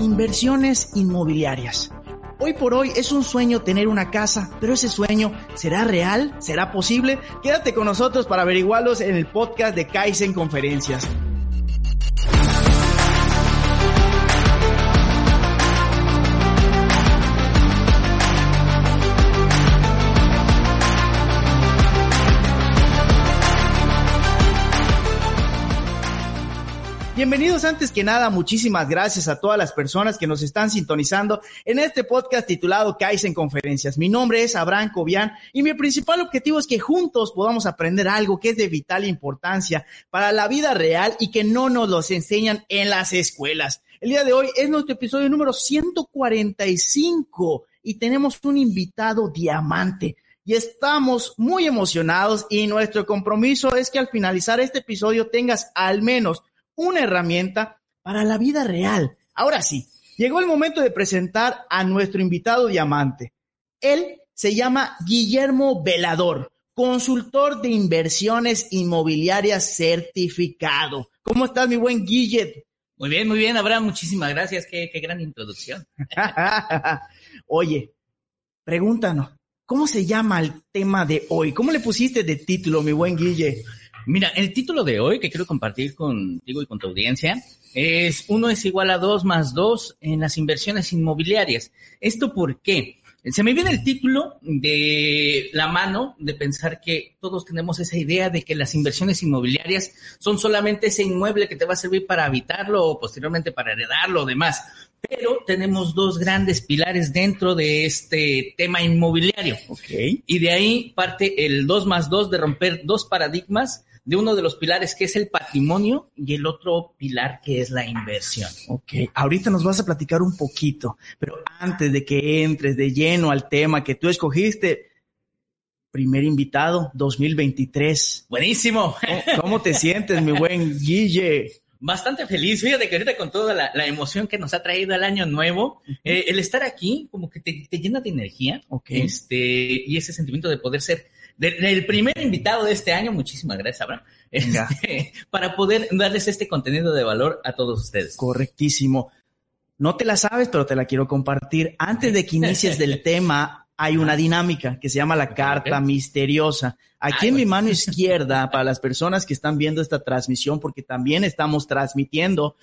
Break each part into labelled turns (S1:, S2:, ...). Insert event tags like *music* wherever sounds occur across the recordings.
S1: Inversiones inmobiliarias. Hoy por hoy es un sueño tener una casa, pero ese sueño ¿será real? ¿Será posible? Quédate con nosotros para averiguarlos en el podcast de Kaizen Conferencias. Bienvenidos antes que nada, muchísimas gracias a todas las personas que nos están sintonizando en este podcast titulado Kaizen Conferencias. Mi nombre es Abraham Cobian y mi principal objetivo es que juntos podamos aprender algo que es de vital importancia para la vida real y que no nos los enseñan en las escuelas. El día de hoy es nuestro episodio número 145 y tenemos un invitado diamante y estamos muy emocionados y nuestro compromiso es que al finalizar este episodio tengas al menos una herramienta para la vida real. Ahora sí, llegó el momento de presentar a nuestro invitado diamante. Él se llama Guillermo Velador, consultor de inversiones inmobiliarias certificado. ¿Cómo estás, mi buen Guillet?
S2: Muy bien, muy bien, Abraham. Muchísimas gracias. Qué, qué gran introducción. *laughs*
S1: Oye, pregúntanos, ¿cómo se llama el tema de hoy? ¿Cómo le pusiste de título, mi buen Guille?
S2: Mira, el título de hoy que quiero compartir contigo y con tu audiencia es uno es igual a dos más dos en las inversiones inmobiliarias. ¿Esto por qué? Se me viene el título de la mano de pensar que todos tenemos esa idea de que las inversiones inmobiliarias son solamente ese inmueble que te va a servir para habitarlo o posteriormente para heredarlo o demás. Pero tenemos dos grandes pilares dentro de este tema inmobiliario.
S1: Ok.
S2: Y de ahí parte el dos más dos de romper dos paradigmas de uno de los pilares que es el patrimonio y el otro pilar que es la inversión.
S1: Ok, ahorita nos vas a platicar un poquito, pero antes de que entres de lleno al tema que tú escogiste, primer invitado 2023.
S2: Buenísimo.
S1: ¿Cómo, cómo te sientes, mi buen Guille?
S2: Bastante feliz, fíjate que ahorita con toda la, la emoción que nos ha traído el año nuevo, uh -huh. eh, el estar aquí como que te, te llena de energía
S1: okay.
S2: este, y ese sentimiento de poder ser del primer invitado de este año, muchísimas gracias, Abraham, este, *laughs* para poder darles este contenido de valor a todos ustedes.
S1: Correctísimo. No te la sabes, pero te la quiero compartir. Antes de que inicies del *laughs* tema, hay una dinámica que se llama la carta misteriosa. Aquí en mi mano *laughs* izquierda, para las personas que están viendo esta transmisión, porque también estamos transmitiendo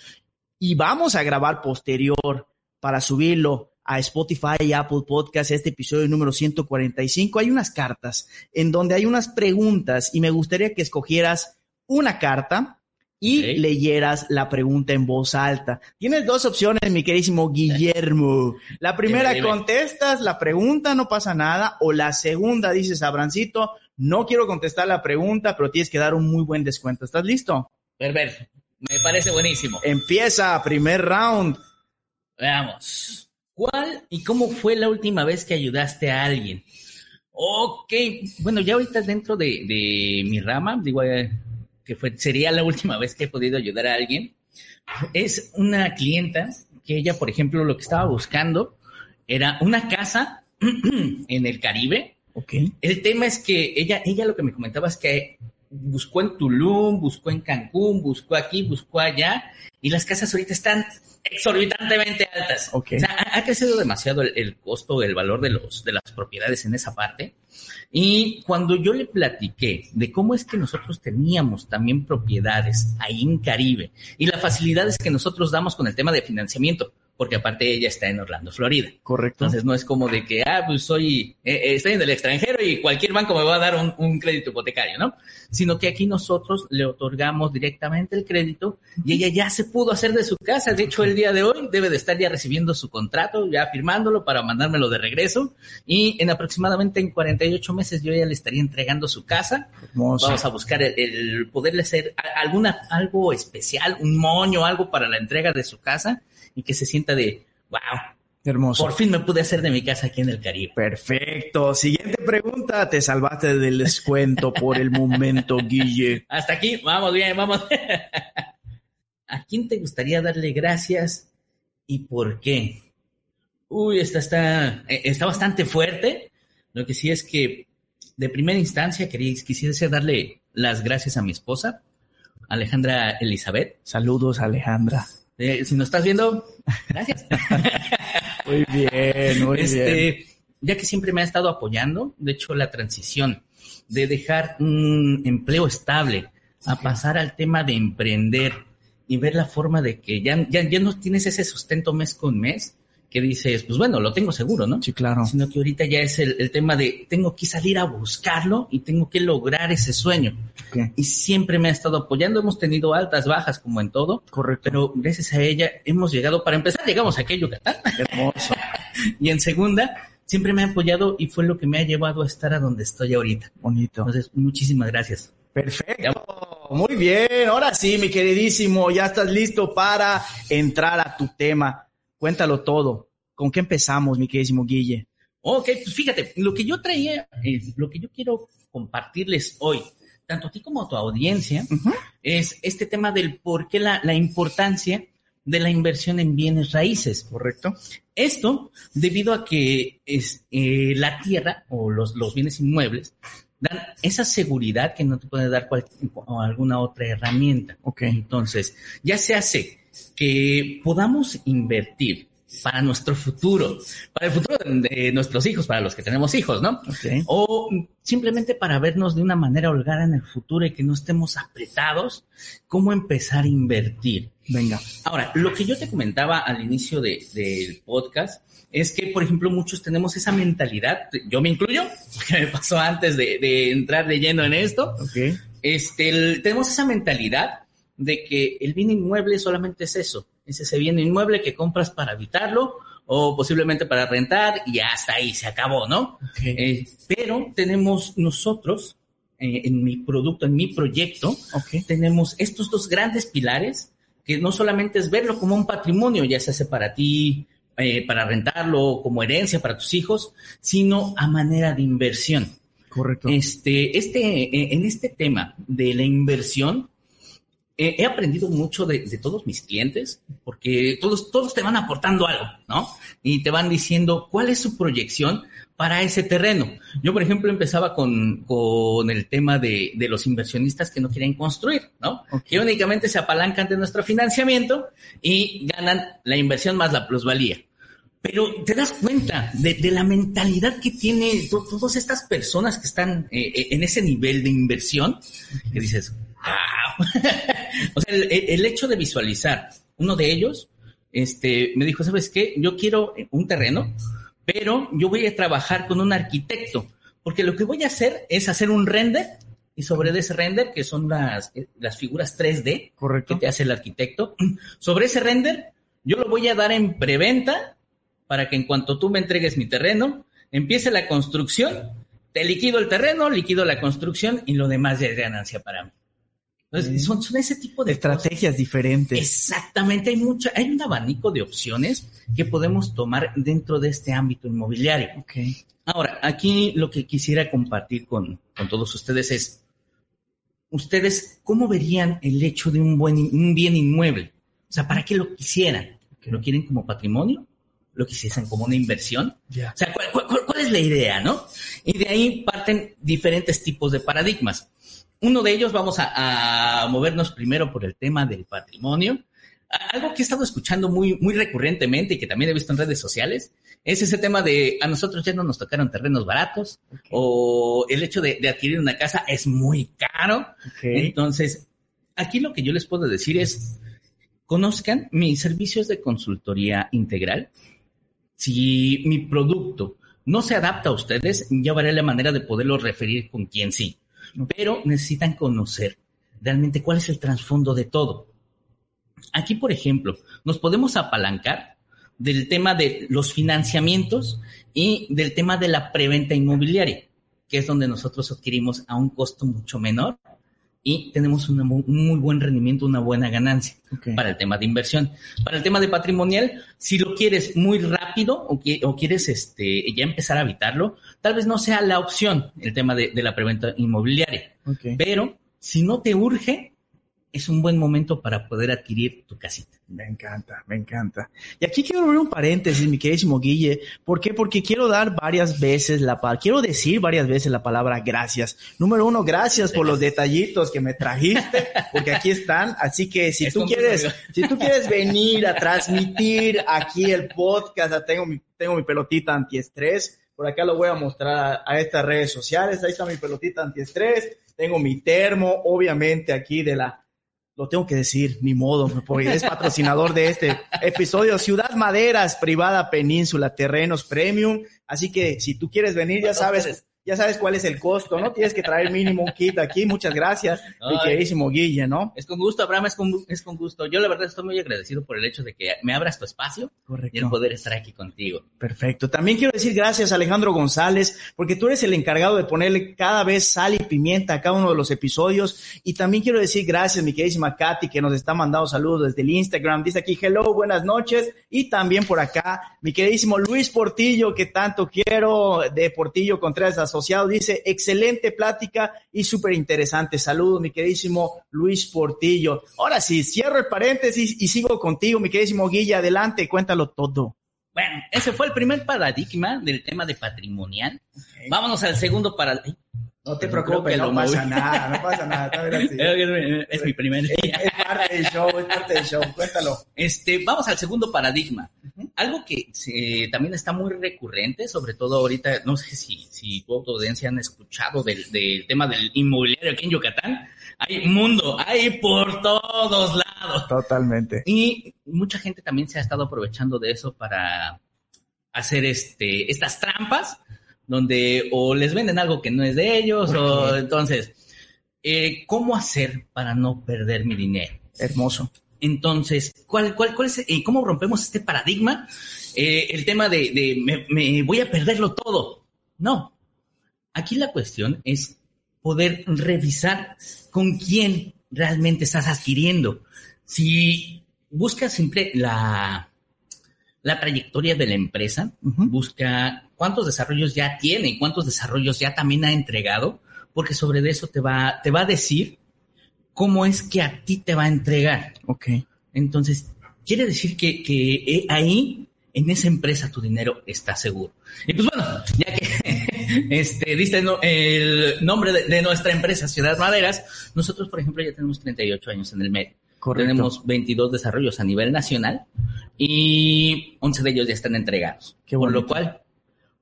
S1: y vamos a grabar posterior para subirlo a Spotify y Apple Podcast, este episodio número 145, hay unas cartas en donde hay unas preguntas y me gustaría que escogieras una carta y okay. leyeras la pregunta en voz alta. Tienes dos opciones, mi queridísimo Guillermo. La primera, dime, dime. contestas la pregunta, no pasa nada, o la segunda dices, Abrancito, no quiero contestar la pregunta, pero tienes que dar un muy buen descuento. ¿Estás listo?
S2: Perfecto, me parece buenísimo.
S1: Empieza, primer round.
S2: Veamos. ¿Cuál y cómo fue la última vez que ayudaste a alguien? Ok, bueno, ya ahorita dentro de, de mi rama, digo eh, que fue, sería la última vez que he podido ayudar a alguien. Es una clienta que ella, por ejemplo, lo que estaba buscando era una casa *clears throat* en el Caribe.
S1: Ok.
S2: El tema es que ella, ella lo que me comentaba es que buscó en Tulum, buscó en Cancún, buscó aquí, buscó allá, y las casas ahorita están exorbitantemente altas.
S1: Okay.
S2: O sea, ha, ha crecido demasiado el, el, costo, el valor de, los, de las propiedades en esa parte. Y cuando yo le platiqué de cómo es que nosotros teníamos también propiedades ahí en Caribe y las facilidades que nosotros damos con el tema de financiamiento, porque aparte ella está en Orlando, Florida.
S1: Correcto.
S2: Entonces no es como de que, ah, pues soy, eh, eh, estoy en el extranjero y cualquier banco me va a dar un, un, crédito hipotecario, ¿no? Sino que aquí nosotros le otorgamos directamente el crédito y ella ya se pudo hacer de su casa. De hecho, el día de hoy debe de estar ya recibiendo su contrato, ya firmándolo para mandármelo de regreso y en aproximadamente en 48 meses yo ya le estaría entregando su casa. Vamos a buscar el, el poderle hacer alguna, algo especial, un moño, algo para la entrega de su casa y que se sienta de, wow,
S1: Hermoso.
S2: por fin me pude hacer de mi casa aquí en el Caribe.
S1: Perfecto. Siguiente pregunta. Te salvaste del descuento por el momento, Guille. *laughs*
S2: Hasta aquí, vamos bien, vamos. *laughs* ¿A quién te gustaría darle gracias y por qué? Uy, esta está, está bastante fuerte. Lo que sí es que de primera instancia quisiese darle las gracias a mi esposa, Alejandra Elizabeth.
S1: Saludos, Alejandra.
S2: Eh, si nos estás viendo, gracias. *laughs*
S1: muy bien, muy
S2: este,
S1: bien.
S2: Ya que siempre me ha estado apoyando, de hecho, la transición de dejar un empleo estable a pasar al tema de emprender y ver la forma de que ya, ya, ya no tienes ese sustento mes con mes, que dices, pues bueno, lo tengo seguro, ¿no?
S1: Sí, claro.
S2: Sino que ahorita ya es el, el tema de tengo que salir a buscarlo y tengo que lograr ese sueño.
S1: Okay.
S2: Y siempre me ha estado apoyando. Hemos tenido altas, bajas, como en todo.
S1: Correcto.
S2: Pero gracias a ella hemos llegado, para empezar, llegamos aquí a Yucatán.
S1: Hermoso. *laughs*
S2: y en segunda, siempre me ha apoyado y fue lo que me ha llevado a estar a donde estoy ahorita.
S1: Bonito.
S2: Entonces, muchísimas gracias.
S1: Perfecto. Muy bien. Ahora sí, mi queridísimo, ya estás listo para entrar a tu tema. Cuéntalo todo. ¿Con qué empezamos, mi queridísimo Guille?
S2: Ok, pues fíjate, lo que yo traía, eh, lo que yo quiero compartirles hoy, tanto a ti como a tu audiencia, uh -huh. es este tema del por qué la, la, importancia de la inversión en bienes raíces.
S1: Correcto.
S2: Esto debido a que es, eh, la tierra o los, los bienes inmuebles dan esa seguridad que no te puede dar cual, o alguna otra herramienta.
S1: Ok.
S2: Entonces, ya se hace que podamos invertir para nuestro futuro, para el futuro de nuestros hijos, para los que tenemos hijos, ¿no?
S1: Okay.
S2: O simplemente para vernos de una manera holgada en el futuro y que no estemos apretados, cómo empezar a invertir.
S1: Venga.
S2: Ahora, lo que yo te comentaba al inicio del de, podcast es que, por ejemplo, muchos tenemos esa mentalidad, yo me incluyo, que me pasó antes de, de entrar de lleno en esto.
S1: Okay.
S2: Este, el, tenemos esa mentalidad de que el bien inmueble solamente es eso, es ese bien inmueble que compras para habitarlo o posiblemente para rentar y hasta ahí se acabó, ¿no?
S1: Okay.
S2: Eh, pero tenemos nosotros, eh, en mi producto, en mi proyecto,
S1: okay.
S2: tenemos estos dos grandes pilares que no solamente es verlo como un patrimonio, ya se hace para ti, eh, para rentarlo, como herencia para tus hijos, sino a manera de inversión.
S1: Correcto.
S2: Este, este, en este tema de la inversión, eh, he aprendido mucho de, de, todos mis clientes, porque todos, todos te van aportando algo, ¿no? Y te van diciendo cuál es su proyección para ese terreno. Yo, por ejemplo, empezaba con, con el tema de, de los inversionistas que no quieren construir, ¿no?
S1: Okay.
S2: Que únicamente se apalancan de nuestro financiamiento y ganan la inversión más la plusvalía. Pero te das cuenta de, de la mentalidad que tiene to, todas estas personas que están eh, en ese nivel de inversión, que dices. *laughs* o sea, el, el, hecho de visualizar uno de ellos, este, me dijo, ¿sabes qué? Yo quiero un terreno, pero yo voy a trabajar con un arquitecto, porque lo que voy a hacer es hacer un render y sobre ese render, que son las, las figuras 3D
S1: Correcto.
S2: que te hace el arquitecto, *clears throat* sobre ese render yo lo voy a dar en preventa para que en cuanto tú me entregues mi terreno, empiece la construcción, te liquido el terreno, liquido la construcción y lo demás ya es ganancia para mí. Entonces, son, son, ese tipo de
S1: estrategias
S2: cosas.
S1: diferentes.
S2: Exactamente, hay mucha, hay un abanico de opciones que podemos tomar dentro de este ámbito inmobiliario.
S1: Okay.
S2: Ahora, aquí lo que quisiera compartir con, con todos ustedes es, ustedes, ¿cómo verían el hecho de un, buen, un bien inmueble? O sea, ¿para qué lo quisieran?
S1: Okay.
S2: ¿Lo quieren como patrimonio? ¿Lo quisiesen como una inversión?
S1: Yeah.
S2: O sea, ¿cuál, cuál, ¿cuál es la idea, no? Y de ahí parten diferentes tipos de paradigmas. Uno de ellos vamos a, a, movernos primero por el tema del patrimonio. Algo que he estado escuchando muy, muy recurrentemente y que también he visto en redes sociales es ese tema de a nosotros ya no nos tocaron terrenos baratos okay. o el hecho de, de, adquirir una casa es muy caro.
S1: Okay.
S2: Entonces, aquí lo que yo les puedo decir es, conozcan mis servicios de consultoría integral. Si mi producto no se adapta a ustedes, ya veré la manera de poderlo referir con quien sí. Pero necesitan conocer realmente cuál es el trasfondo de todo. Aquí, por ejemplo, nos podemos apalancar del tema de los financiamientos y del tema de la preventa inmobiliaria, que es donde nosotros adquirimos a un costo mucho menor y tenemos un muy buen rendimiento, una buena ganancia para el tema de inversión. Para el tema de patrimonial, si lo quieres muy rápido o, quieres este, ya empezar a habitarlo, tal vez no sea la opción el tema de, la preventa inmobiliaria. Pero si no te urge, es un buen momento para poder adquirir tu casita.
S1: Me encanta, me encanta. Y aquí quiero abrir un paréntesis, mi queridísimo Guille. ¿Por qué? Porque quiero dar varias veces la palabra, quiero decir varias veces la palabra gracias. Número uno, gracias por los detallitos que me trajiste, porque aquí están. Así que si tú quieres, si tú quieres venir a transmitir aquí el podcast, tengo mi, tengo mi pelotita antiestrés. Por acá lo voy a mostrar a, a estas redes sociales. Ahí está mi pelotita antiestrés. Tengo mi termo, obviamente aquí de la lo tengo que decir, ni modo, porque es patrocinador de este episodio. Ciudad Maderas, privada península, terrenos premium. Así que si tú quieres venir, ya sabes, ya sabes cuál es el costo, ¿no? Tienes que traer mínimo un kit aquí. Muchas gracias, *laughs* mi queridísimo Guille, ¿no?
S2: Es con gusto, Abraham, es con, es con gusto. Yo la verdad estoy muy agradecido por el hecho de que me abras tu espacio y el poder estar aquí contigo.
S1: Perfecto. También quiero decir gracias a Alejandro González, porque tú eres el encargado de ponerle cada vez sal y pimienta a cada uno de los episodios. Y también quiero decir gracias, mi queridísima Katy, que nos está mandando saludos desde el Instagram. Dice aquí, hello, buenas noches. Y también por acá, mi queridísimo Luis Portillo, que tanto quiero, de Portillo Contreras Asociado, dice, excelente plática y súper interesante. Saludos, mi queridísimo Luis Portillo. Ahora sí, cierro el paréntesis y sigo contigo, mi queridísimo Guilla. Adelante, cuéntalo todo.
S2: Bueno, ese fue el primer paradigma del tema de patrimonial. Vámonos al segundo paradigma.
S1: No te preocupes, no pasa nada, no pasa nada. *laughs*
S2: Es, mi primer
S1: día. Es, parte del show, es parte del show, cuéntalo.
S2: Este, vamos al segundo paradigma. Algo que también está muy recurrente, sobre todo ahorita, no sé si, si tu audiencia han escuchado del, del tema del inmobiliario aquí en Yucatán. Hay mundo, hay por todos lados.
S1: Totalmente.
S2: Y mucha gente también se ha estado aprovechando de eso para hacer este, estas trampas donde o les venden algo que no es de ellos, o entonces, eh, ¿cómo hacer para no perder mi dinero?
S1: Hermoso.
S2: Entonces, ¿cuál, cuál, cuál es, eh, cómo rompemos este paradigma? Eh, el tema de, de me, me, voy a perderlo todo. No. Aquí la cuestión es poder revisar con quién realmente estás adquiriendo. Si buscas siempre la, la trayectoria de la empresa, busca cuántos desarrollos ya tiene y cuántos desarrollos ya también ha entregado, porque sobre eso te va, te va a decir cómo es que a ti te va a entregar.
S1: Ok.
S2: Entonces, quiere decir que, que eh, ahí, en esa empresa, tu dinero está seguro. Y pues bueno, ya que *laughs* este, diste el nombre de, de, nuestra empresa, Ciudad Maderas, nosotros, por ejemplo, ya tenemos 38 años en el medio. Tenemos 22 desarrollos a nivel nacional y 11 de ellos ya están entregados. Por lo cual,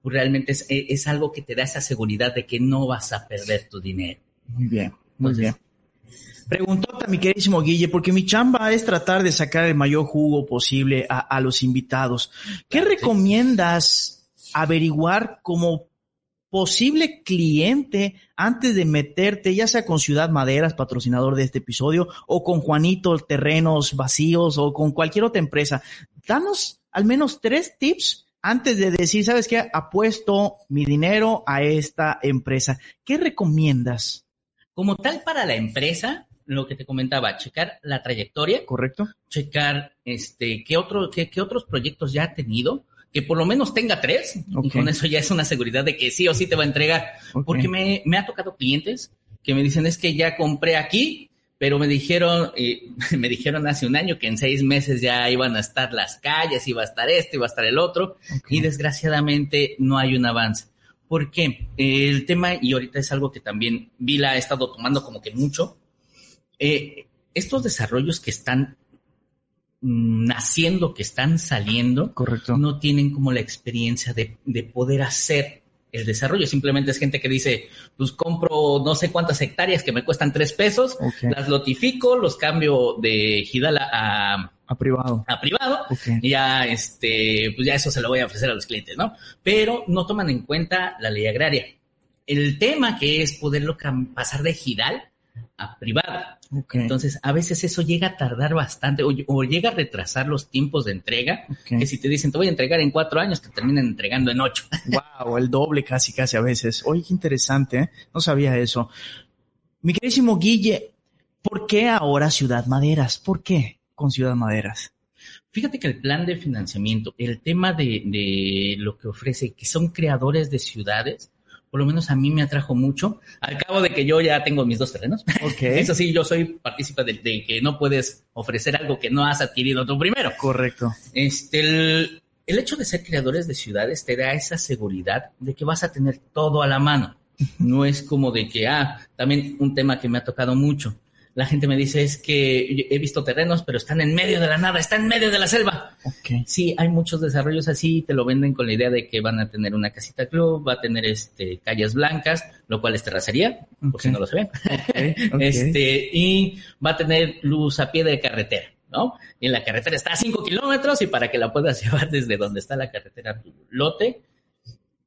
S2: pues, realmente es, es, algo que te da esa seguridad de que no vas a perder tu dinero.
S1: Muy bien, muy bien. Preguntó mi queridísimo Guille, porque mi chamba es tratar de sacar el mayor jugo posible a, a los invitados. ¿Qué recomiendas averiguar como posible cliente antes de meterte, ya sea con Ciudad Maderas, patrocinador de este episodio, o con Juanito Terrenos Vacíos, o con cualquier otra empresa. Danos al menos tres tips antes de decir, ¿sabes qué? Apuesto mi dinero a esta empresa. ¿Qué recomiendas?
S2: Como tal para la empresa, lo que te comentaba, checar la trayectoria.
S1: Correcto.
S2: Checar este, qué, otro, qué, qué otros proyectos ya ha tenido que por lo menos tenga tres, y con eso ya es una seguridad de que sí o sí te va a entregar. Porque me, me, ha tocado clientes que me dicen es que ya compré aquí, pero me dijeron, eh, *laughs* me dijeron hace un año que en seis meses ya iban a estar las calles, iba a estar este, iba a estar el otro, y desgraciadamente no hay un avance. ¿Por qué? El tema, y ahorita es algo que también Vila ha estado tomando como que mucho, eh, estos desarrollos que están naciendo, que están saliendo,
S1: Correcto.
S2: no tienen como la experiencia de, de poder hacer el desarrollo, simplemente es gente que dice, pues compro no sé cuántas hectáreas que me cuestan tres pesos, las lotifico, los cambio de Hidala a,
S1: A privado.
S2: a privado y ya este pues ya eso se lo voy a ofrecer a los clientes, ¿no? Pero no toman en cuenta la ley agraria. El tema que es poderlo pasar de Gidal a privado.
S1: Ok.
S2: Entonces, a veces eso llega a tardar bastante o, o llega a retrasar los tiempos de entrega,
S1: Ok.
S2: que si te dicen te voy a entregar en cuatro años, te terminan entregando en ocho. *laughs*
S1: Wow, el doble casi, casi a veces. Oye, qué interesante, ¿eh? No sabía eso. Mi queridísimo Guille, ¿por qué ahora Ciudad Maderas? ¿Por qué con Ciudad Maderas?
S2: Fíjate que el plan de financiamiento, el tema de, de lo que ofrece, que son creadores de ciudades, por lo menos a mí me atrajo mucho, al cabo de que yo ya tengo mis dos terrenos.
S1: Ok. *laughs*
S2: Eso sí, yo soy partícipe de, de que no puedes ofrecer algo que no has adquirido tú primero.
S1: Correcto.
S2: Este, el, el hecho de ser creadores de ciudades te da esa seguridad de que vas a tener todo a la mano. No es como de que, ah, también un tema que me ha tocado mucho. La gente me dice es que he visto terrenos, pero están en medio de la nada, están en medio de la selva.
S1: Ok.
S2: Sí, hay muchos desarrollos así, te lo venden con la idea de que van a tener una casita club, va a tener este calles blancas, lo cual es terracería, por si no lo se ven.
S1: Ok, ok. *laughs*
S2: Este, y va a tener luz a pie de carretera, ¿no? Y la carretera está a 5 kilómetros y para que la puedas *laughs* llevar desde donde está la carretera a tu lote,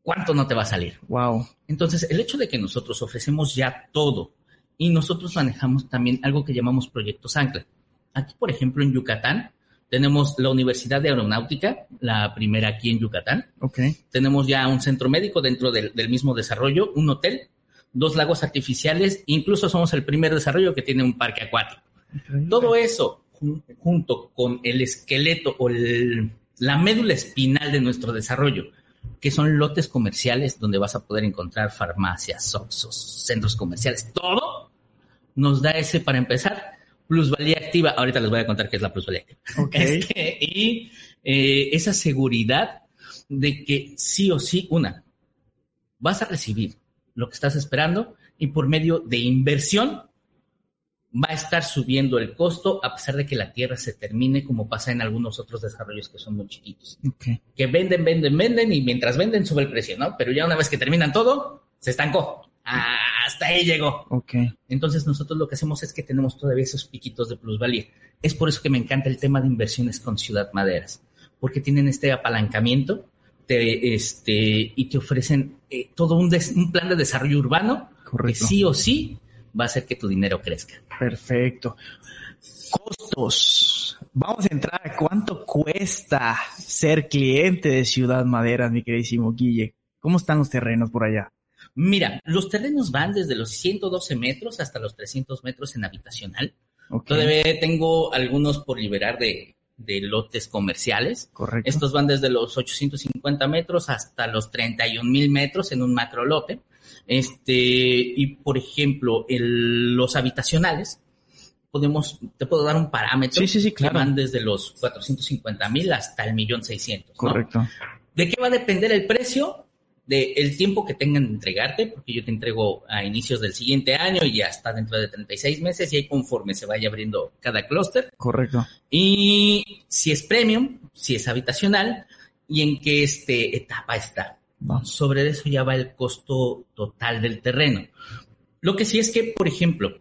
S2: ¿cuánto no te va a salir?
S1: Wow.
S2: Entonces, el hecho de que nosotros ofrecemos ya todo y nosotros manejamos también algo que llamamos proyectos ancla. Aquí, por ejemplo, en Yucatán, tenemos la Universidad de Aeronáutica, la primera aquí en Yucatán.
S1: Ok.
S2: Tenemos ya un centro médico dentro del, del mismo desarrollo, un hotel, dos lagos artificiales, incluso somos el primer desarrollo que tiene un parque acuático. Todo eso, jun- junto con el esqueleto o el- la médula espinal de nuestro desarrollo, que son lotes comerciales donde vas a poder encontrar farmacias, oxos, centros comerciales, todo nos da ese, para empezar, plusvalía activa. Ahorita les voy a contar qué es la plusvalía activa. *laughs*
S1: Ok.
S2: Este, y eh, esa seguridad de que sí o sí, una, vas a recibir lo que estás esperando y por medio de inversión va a estar subiendo el costo a pesar de que la tierra se termine como pasa en algunos otros desarrollos que son muy chiquitos.
S1: Ok.
S2: Que venden, venden, venden y mientras venden sube el precio, ¿no? Pero ya una vez que terminan todo, se estancó. Hasta ahí llegó.
S1: Ok.
S2: Entonces nosotros lo que hacemos es que tenemos todavía esos piquitos de plusvalía. Es por eso que me encanta el tema de inversiones con Ciudad Maderas, porque tienen este apalancamiento te, este, y te ofrecen eh, todo un, des- un plan de desarrollo urbano
S1: Correcto.
S2: que sí o sí va a hacer que tu dinero crezca.
S1: Perfecto. Costos. Vamos a entrar a cuánto cuesta ser cliente de Ciudad Maderas, mi queridísimo Guille. ¿Cómo están los terrenos por allá?
S2: Mira, los terrenos van desde los 112 metros hasta los 300 metros en habitacional.
S1: Ok.
S2: Todavía tengo algunos por liberar de, de lotes comerciales.
S1: Correcto.
S2: Estos van desde los 850 metros hasta los 31 mil metros en un macro lote. Este, y por ejemplo, el- los habitacionales, podemos, te puedo dar un parámetro.
S1: Sí, sí, sí,
S2: Que
S1: claro.
S2: van desde los 450 mil hasta el millón 600. ¿no?
S1: Correcto.
S2: ¿De qué va a depender el precio? Del tiempo que tengan de entregarte, porque yo te entrego a inicios del siguiente año y hasta dentro de 36 meses y ahí conforme se vaya abriendo cada clúster.
S1: Correcto.
S2: Y si es premium, si es habitacional y en qué este, etapa está. Sobre eso ya va el costo total del terreno. Lo que sí es que, por ejemplo,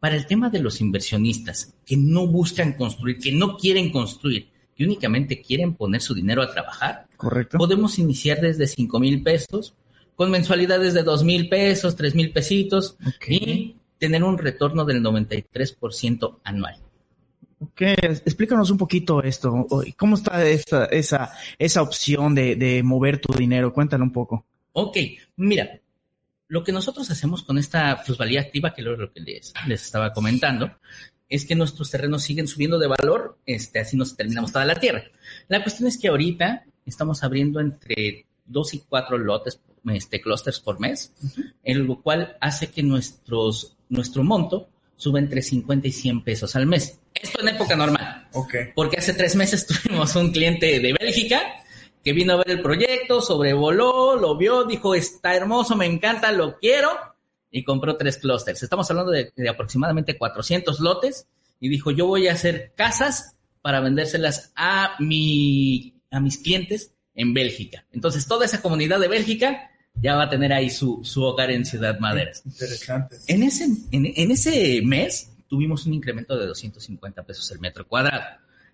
S2: para el tema de los inversionistas que no buscan construir, que no quieren construir, que únicamente quieren poner su dinero a trabajar,
S1: Correcto.
S2: podemos iniciar desde 5 mil pesos, con mensualidades de 2 mil pesos, 3 mil pesitos y tener un retorno del 93% anual.
S1: Ok, explícanos un poquito esto. ¿Cómo está esa, esa, esa opción de, de mover tu dinero? Cuéntalo un poco.
S2: Ok, mira, lo que nosotros hacemos con esta plusvalía activa, que es lo que les, les estaba comentando, es que nuestros terrenos siguen subiendo de valor, este, así nos terminamos toda la tierra. La cuestión es que ahorita estamos abriendo entre dos y cuatro lotes, este, clusters por mes, en lo cual hace que nuestros, nuestro monto suba entre 50 y 100 pesos al mes. Esto en época normal.
S1: Ok.
S2: Porque hace tres meses *laughs* tuvimos un cliente de Bélgica que vino a ver el proyecto, sobrevoló, lo vio, dijo, está hermoso, me encanta, lo quiero, y compró tres clústeres. Estamos hablando de, de aproximadamente 400 lotes, y dijo, yo voy a hacer casas para vendérselas a, mi, a mis clientes en Bélgica. Entonces, toda esa comunidad de Bélgica ya va a tener ahí su, su hogar en Ciudad Maderas.
S1: Interesante.
S2: En ese, en, en ese mes tuvimos un incremento de 250 pesos el metro cuadrado.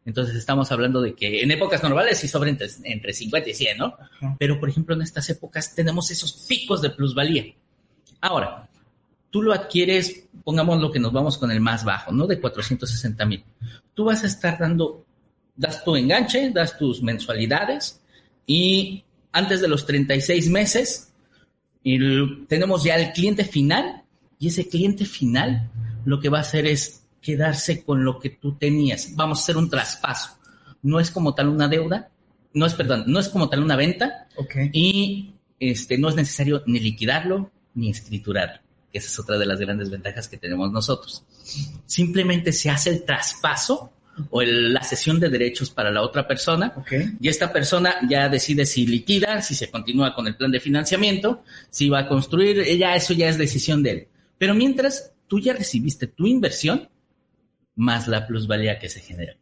S2: Entonces estamos hablando de que en épocas normales sí sobra entre, entre 50 y 100, ¿no?
S1: Ajá.
S2: Pero por ejemplo en estas épocas tenemos esos picos de plusvalía. Ahora, tú lo adquieres, pongamos lo que nos vamos con el más bajo, ¿no? De 460 mil. Tú vas a estar dando, das tu enganche, das tus mensualidades y antes de los 36 meses el- tenemos ya el cliente final y ese cliente final lo que va a hacer es quedarse con lo que tú tenías. Vamos a hacer un traspaso. No es como tal una deuda, no es, perdón, no es como tal una venta,
S1: Ok.
S2: y este, no es necesario ni liquidarlo ni escriturarlo, que esa es otra de las grandes ventajas que tenemos nosotros. Simplemente se hace el traspaso o el- la cesión de derechos para la otra persona
S1: Ok.
S2: y esta persona ya decide si liquida, si se continúa con el plan de financiamiento, si va a construir, ya eso ya es decisión de él. Pero mientras tú ya recibiste tu inversión más la plusvalía que se genera.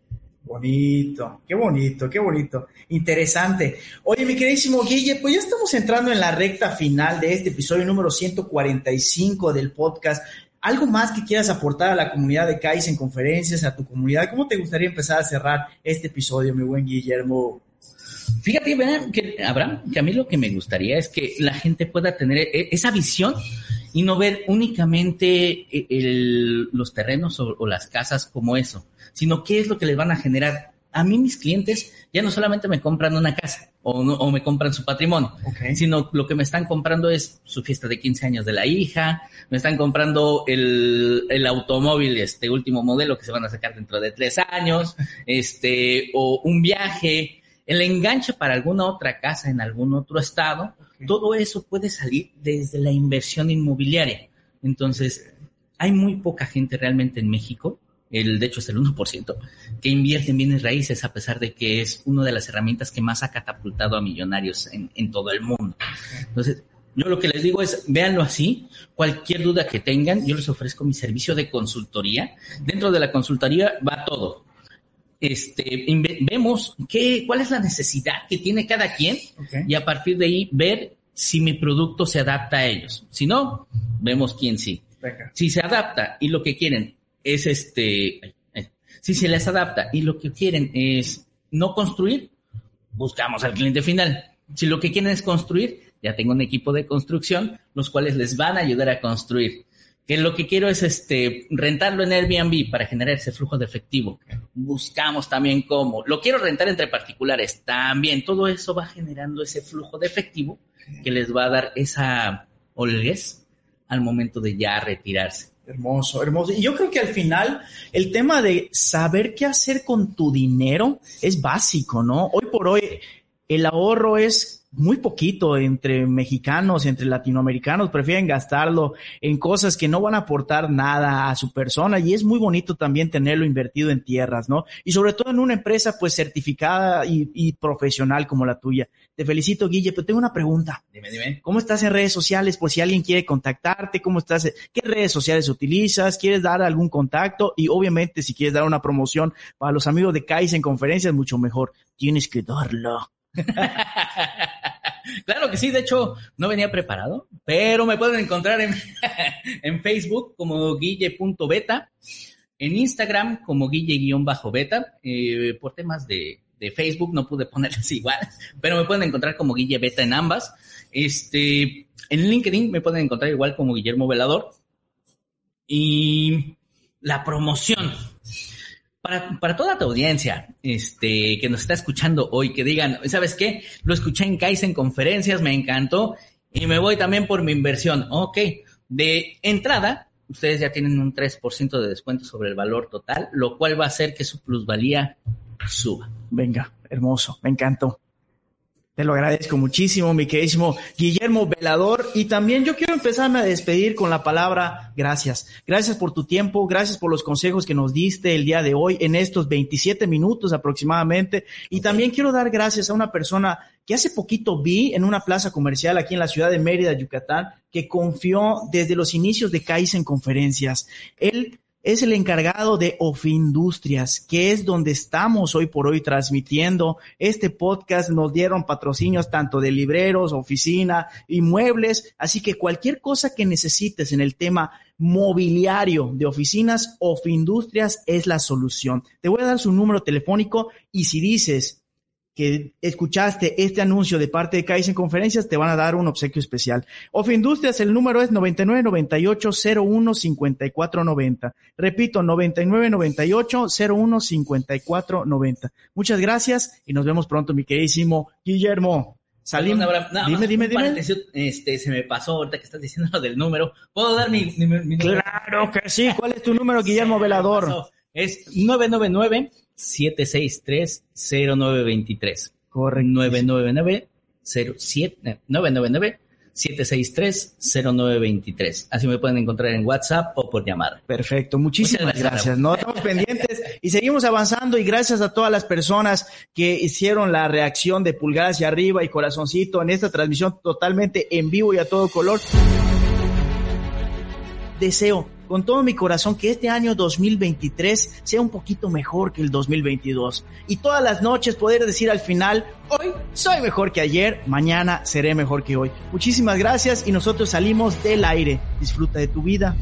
S1: Bonito, qué bonito, qué bonito. Interesante. Oye, mi queridísimo Guille, pues ya estamos entrando en la recta final de este episodio número 145 del podcast. ¿Algo más que quieras aportar a la comunidad de CAIS en conferencias, a tu comunidad? ¿Cómo te gustaría empezar a cerrar este episodio, mi buen Guillermo?
S2: Fíjate, que, Abraham, que a mí lo que me gustaría es que la gente pueda tener e- esa visión y no ver únicamente e- el- los terrenos o, o las casas como eso, sino qué es lo que les van a generar. A mí mis clientes ya no solamente me compran una casa o, no- o me compran su patrimonio, sino lo que me están comprando es su fiesta de 15 años de la hija, me están comprando el, el automóvil, este último modelo que se van a sacar dentro de tres años, *laughs* este, o un viaje, el enganche para alguna otra casa en algún otro estado, todo eso puede salir desde la inversión inmobiliaria. Entonces, hay muy poca gente realmente en México, el, de hecho es el 1%, que invierte en bienes raíces a pesar de que es una de las herramientas que más ha catapultado a millonarios en, en todo el mundo. Entonces, yo lo que les digo es, véanlo así, cualquier duda que tengan, yo les ofrezco mi servicio de consultoría. Dentro de la consultoría va todo. Este, vemos qué, cuál es la necesidad que tiene cada quien y a partir de ahí ver si mi producto se adapta a ellos. Si no, vemos quién sí.
S1: Venga.
S2: Si se adapta y lo que quieren es este, si se les adapta y lo que quieren es no construir, buscamos al cliente final. Si lo que quieren es construir, ya tengo un equipo de construcción, los cuales les van a ayudar a construir. Que lo que quiero es este rentarlo en Airbnb para generar ese flujo de efectivo. Buscamos también cómo. Lo quiero rentar entre particulares. También todo eso va generando ese flujo de efectivo que les va a dar esa holguez al momento de ya retirarse.
S1: Hermoso, hermoso. Y yo creo que al final el tema de saber qué hacer con tu dinero es básico, ¿no? Hoy por hoy el ahorro es muy poquito entre mexicanos, entre latinoamericanos, prefieren gastarlo en cosas que no van a aportar nada a su persona y es muy bonito también tenerlo invertido en tierras, ¿no? Y sobre todo en una empresa pues certificada y, y profesional como la tuya. Te felicito, Guille, pero tengo una pregunta.
S2: Dime, dime.
S1: ¿Cómo estás en redes sociales? Por si alguien quiere contactarte, ¿cómo estás? ¿Qué redes sociales utilizas? ¿Quieres dar algún contacto? Y obviamente, si quieres dar una promoción para los amigos de Kais en conferencias, mucho mejor. Tienes que darlo. *laughs*
S2: claro que sí, de hecho no venía preparado, pero me pueden encontrar en, *laughs* Facebook como guille.beta, en Instagram como guille-beta, eh, por temas de, Facebook no pude ponerles *laughs* igual, pero me pueden encontrar como Guille Beta en ambas. Este, en LinkedIn me pueden encontrar igual como Guillermo Velador. Y la promoción. Para, toda tu audiencia este, que nos está escuchando hoy, que digan, ¿sabes qué? Lo escuché en Kaizen conferencias, me encantó y me voy también por mi inversión. Ok, de entrada, ustedes ya tienen un 3% de descuento sobre el valor total, lo cual va a hacer que su plusvalía suba.
S1: Venga, hermoso, me encantó. Te lo agradezco muchísimo, mi queridísimo Guillermo Velador. Y también yo quiero empezarme a despedir con la palabra gracias. Gracias por tu tiempo, gracias por los consejos que nos diste el día de hoy en estos 27 minutos aproximadamente. Y también quiero dar gracias a una persona que hace poquito vi en una plaza comercial aquí en la ciudad de Mérida, Yucatán, que confió desde los inicios de Kaizen Conferencias. Él es el encargado de Ofindustrias, que es donde estamos hoy por hoy transmitiendo este podcast. Nos dieron patrocinios tanto de libreros, oficina, inmuebles, así que cualquier cosa que necesites en el tema mobiliario de oficinas, Ofindustrias es la solución. Te voy a dar su número telefónico y si dices que escuchaste este anuncio de parte de Kaizen Conferencias, te van a dar un obsequio especial. Of Industrias, el número es 9998-015490. Repito, 9998-015490. Muchas gracias y nos vemos pronto, mi queridísimo Guillermo. Salimos.
S2: dime, dime, dime. Este, se me pasó ahorita que estás diciendo lo del número. ¿Puedo dar mi, número?
S1: Claro que sí. ¿Cuál es tu número, Guillermo Velador?
S2: Es 999 763-0923.
S1: Corre.
S2: 999 999 763-0923. Así me pueden encontrar en WhatsApp o por llamar.
S1: Perfecto, muchísimas gracias. No estamos pendientes y seguimos avanzando y gracias a todas las personas que hicieron la reacción de pulgar hacia arriba y corazoncito en esta transmisión totalmente en vivo y a todo color. Deseo con todo mi corazón que este año 2023 sea un poquito mejor que el 2022. Y todas las noches poder decir al final, hoy soy mejor que ayer, mañana seré mejor que hoy. Muchísimas gracias y nosotros salimos del aire. Disfruta de tu vida,